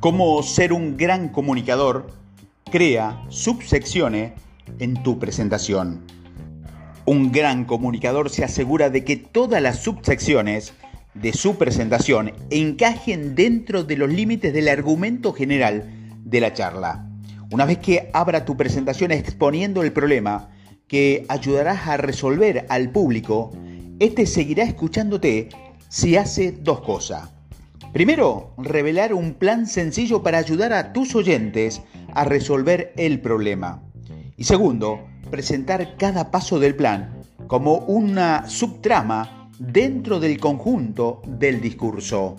Cómo ser un gran comunicador crea subsecciones en tu presentación. Un gran comunicador se asegura de que todas las subsecciones de su presentación encajen dentro de los límites del argumento general de la charla. Una vez que abra tu presentación exponiendo el problema que ayudarás a resolver al público, este seguirá escuchándote si hace dos cosas. Primero, revelar un plan sencillo para ayudar a tus oyentes a resolver el problema. Y segundo, presentar cada paso del plan como una subtrama dentro del conjunto del discurso.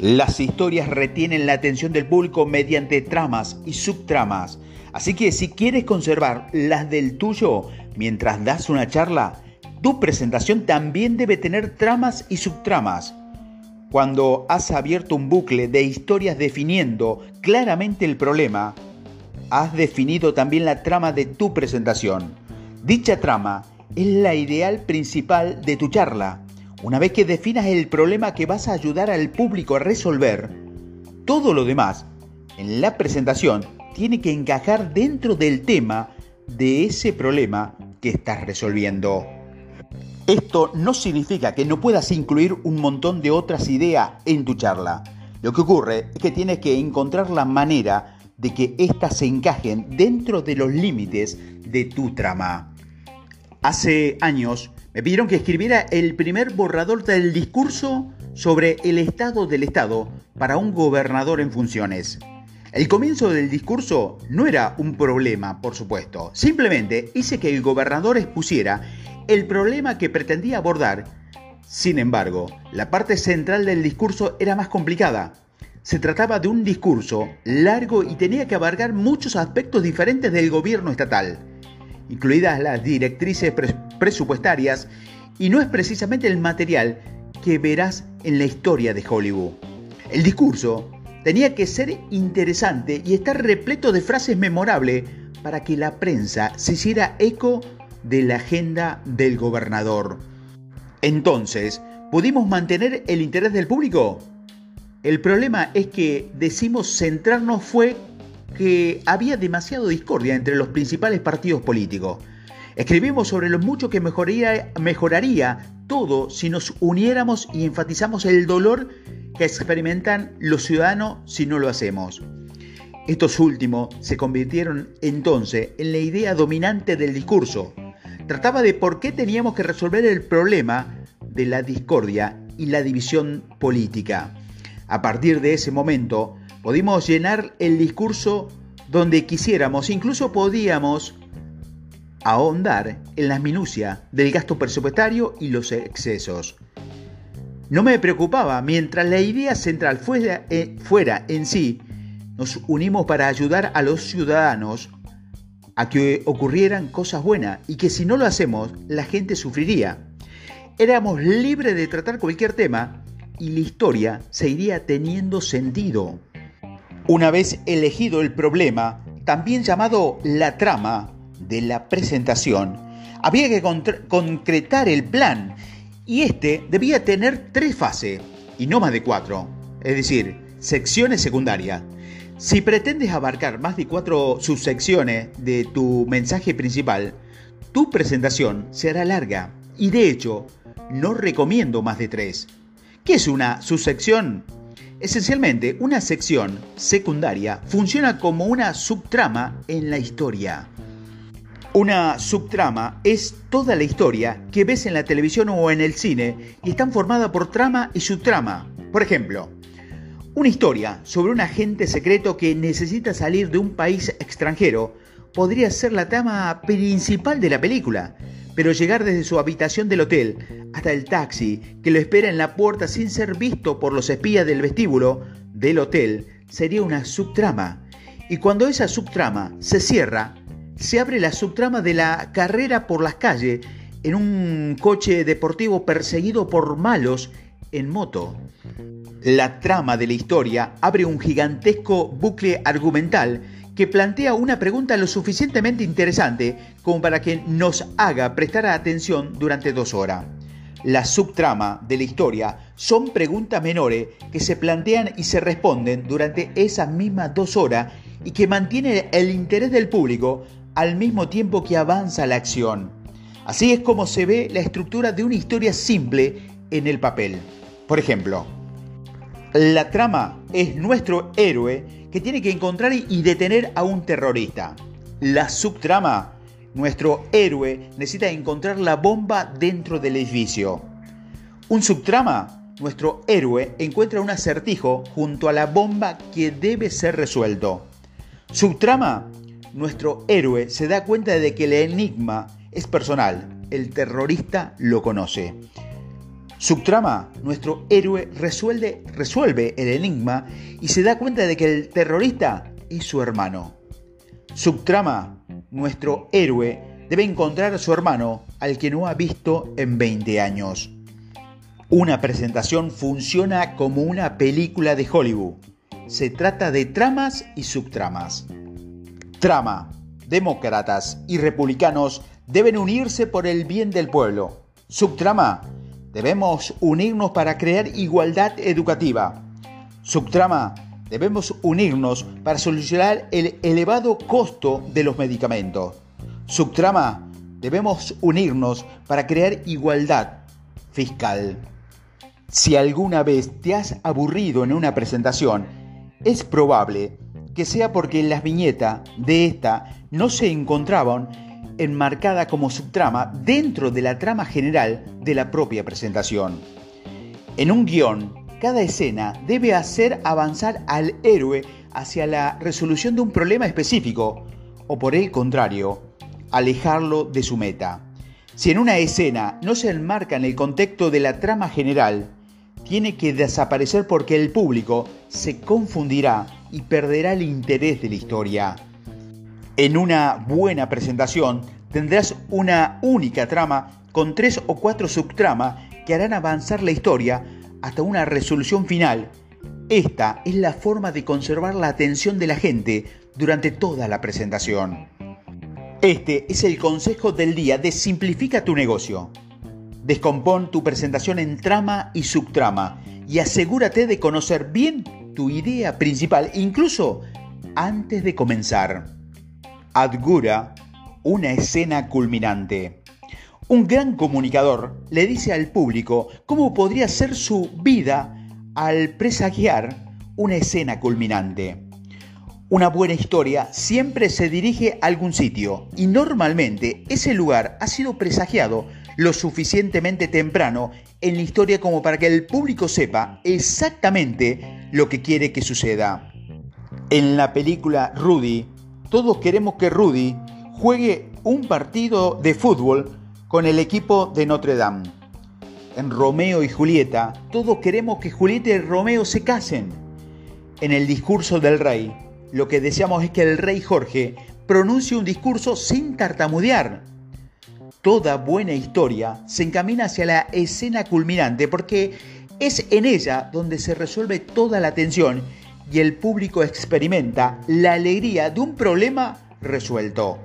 Las historias retienen la atención del público mediante tramas y subtramas. Así que si quieres conservar las del tuyo mientras das una charla, tu presentación también debe tener tramas y subtramas. Cuando has abierto un bucle de historias definiendo claramente el problema, has definido también la trama de tu presentación. Dicha trama es la ideal principal de tu charla. Una vez que definas el problema que vas a ayudar al público a resolver, todo lo demás en la presentación tiene que encajar dentro del tema de ese problema que estás resolviendo. Esto no significa que no puedas incluir un montón de otras ideas en tu charla. Lo que ocurre es que tienes que encontrar la manera de que éstas se encajen dentro de los límites de tu trama. Hace años me pidieron que escribiera el primer borrador del discurso sobre el estado del Estado para un gobernador en funciones. El comienzo del discurso no era un problema, por supuesto. Simplemente hice que el gobernador expusiera el problema que pretendía abordar. Sin embargo, la parte central del discurso era más complicada. Se trataba de un discurso largo y tenía que abarcar muchos aspectos diferentes del gobierno estatal, incluidas las directrices presupuestarias, y no es precisamente el material que verás en la historia de Hollywood. El discurso tenía que ser interesante y estar repleto de frases memorables para que la prensa se hiciera eco de la agenda del gobernador. Entonces, ¿pudimos mantener el interés del público? El problema es que decimos centrarnos fue que había demasiado discordia entre los principales partidos políticos. Escribimos sobre lo mucho que mejoraría, mejoraría todo si nos uniéramos y enfatizamos el dolor que experimentan los ciudadanos si no lo hacemos. Estos últimos se convirtieron entonces en la idea dominante del discurso. Trataba de por qué teníamos que resolver el problema de la discordia y la división política. A partir de ese momento, pudimos llenar el discurso donde quisiéramos, incluso podíamos ahondar en las minucias del gasto presupuestario y los excesos. No me preocupaba, mientras la idea central fuera, eh, fuera en sí, nos unimos para ayudar a los ciudadanos a que ocurrieran cosas buenas y que si no lo hacemos, la gente sufriría. Éramos libres de tratar cualquier tema y la historia seguiría teniendo sentido. Una vez elegido el problema, también llamado la trama de la presentación, había que concretar el plan y este debía tener tres fases y no más de cuatro, es decir, secciones secundarias. Si pretendes abarcar más de cuatro subsecciones de tu mensaje principal, tu presentación será larga y de hecho no recomiendo más de tres. ¿Qué es una subsección? Esencialmente, una sección secundaria funciona como una subtrama en la historia. Una subtrama es toda la historia que ves en la televisión o en el cine y están formada por trama y subtrama. Por ejemplo, una historia sobre un agente secreto que necesita salir de un país extranjero podría ser la trama principal de la película, pero llegar desde su habitación del hotel hasta el taxi que lo espera en la puerta sin ser visto por los espías del vestíbulo del hotel sería una subtrama. Y cuando esa subtrama se cierra, se abre la subtrama de la carrera por las calles en un coche deportivo perseguido por malos en moto. La trama de la historia abre un gigantesco bucle argumental que plantea una pregunta lo suficientemente interesante como para que nos haga prestar atención durante dos horas. la subtrama de la historia son preguntas menores que se plantean y se responden durante esas mismas dos horas y que mantienen el interés del público al mismo tiempo que avanza la acción. Así es como se ve la estructura de una historia simple en el papel. Por ejemplo, la trama es nuestro héroe que tiene que encontrar y detener a un terrorista. La subtrama nuestro héroe necesita encontrar la bomba dentro del edificio. Un subtrama, nuestro héroe encuentra un acertijo junto a la bomba que debe ser resuelto. Subtrama, nuestro héroe se da cuenta de que el enigma es personal, el terrorista lo conoce. Subtrama, nuestro héroe resuelve, resuelve el enigma y se da cuenta de que el terrorista es su hermano. Subtrama, nuestro héroe debe encontrar a su hermano al que no ha visto en 20 años. Una presentación funciona como una película de Hollywood. Se trata de tramas y subtramas. Trama. Demócratas y republicanos deben unirse por el bien del pueblo. Subtrama. Debemos unirnos para crear igualdad educativa. Subtrama Debemos unirnos para solucionar el elevado costo de los medicamentos. Subtrama, debemos unirnos para crear igualdad fiscal. Si alguna vez te has aburrido en una presentación, es probable que sea porque las viñetas de esta no se encontraban enmarcadas como subtrama dentro de la trama general de la propia presentación. En un guion cada escena debe hacer avanzar al héroe hacia la resolución de un problema específico, o por el contrario, alejarlo de su meta. Si en una escena no se enmarca en el contexto de la trama general, tiene que desaparecer porque el público se confundirá y perderá el interés de la historia. En una buena presentación tendrás una única trama con tres o cuatro subtramas que harán avanzar la historia hasta una resolución final. Esta es la forma de conservar la atención de la gente durante toda la presentación. Este es el consejo del día de Simplifica tu negocio. Descompón tu presentación en trama y subtrama y asegúrate de conocer bien tu idea principal, incluso antes de comenzar. Adgura una escena culminante. Un gran comunicador le dice al público cómo podría ser su vida al presagiar una escena culminante. Una buena historia siempre se dirige a algún sitio y normalmente ese lugar ha sido presagiado lo suficientemente temprano en la historia como para que el público sepa exactamente lo que quiere que suceda. En la película Rudy, todos queremos que Rudy juegue un partido de fútbol con el equipo de Notre Dame. En Romeo y Julieta, todos queremos que Julieta y Romeo se casen. En el discurso del rey, lo que deseamos es que el rey Jorge pronuncie un discurso sin tartamudear. Toda buena historia se encamina hacia la escena culminante porque es en ella donde se resuelve toda la tensión y el público experimenta la alegría de un problema resuelto.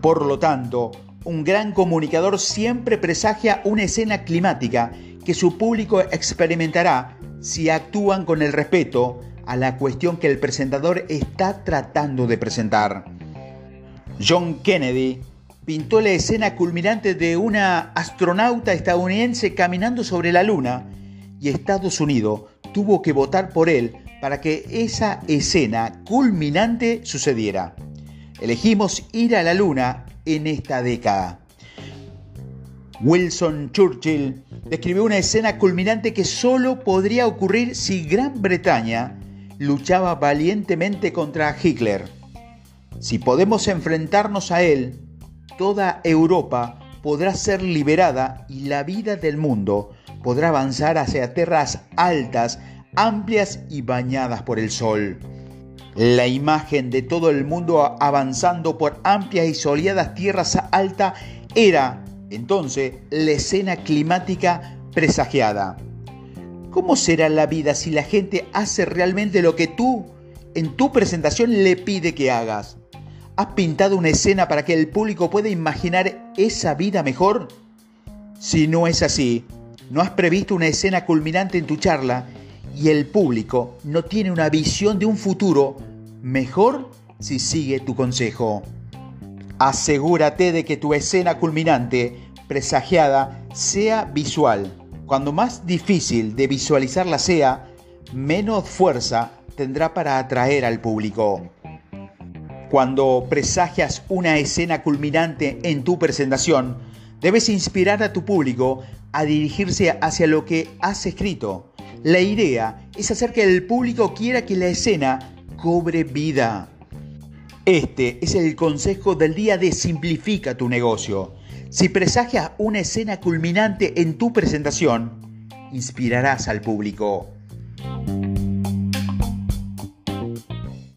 Por lo tanto, un gran comunicador siempre presagia una escena climática que su público experimentará si actúan con el respeto a la cuestión que el presentador está tratando de presentar. John Kennedy pintó la escena culminante de una astronauta estadounidense caminando sobre la Luna y Estados Unidos tuvo que votar por él para que esa escena culminante sucediera. Elegimos ir a la Luna en esta década. Wilson Churchill describió una escena culminante que solo podría ocurrir si Gran Bretaña luchaba valientemente contra Hitler. Si podemos enfrentarnos a él, toda Europa podrá ser liberada y la vida del mundo podrá avanzar hacia tierras altas, amplias y bañadas por el sol. La imagen de todo el mundo avanzando por amplias y soleadas tierras altas era entonces la escena climática presagiada. ¿Cómo será la vida si la gente hace realmente lo que tú en tu presentación le pide que hagas? ¿Has pintado una escena para que el público pueda imaginar esa vida mejor? Si no es así, no has previsto una escena culminante en tu charla y el público no tiene una visión de un futuro mejor si sigue tu consejo. Asegúrate de que tu escena culminante presagiada sea visual. Cuando más difícil de visualizarla sea, menos fuerza tendrá para atraer al público. Cuando presagias una escena culminante en tu presentación, debes inspirar a tu público a dirigirse hacia lo que has escrito. La idea es hacer que el público quiera que la escena cobre vida. Este es el consejo del día de Simplifica tu negocio. Si presagias una escena culminante en tu presentación, inspirarás al público.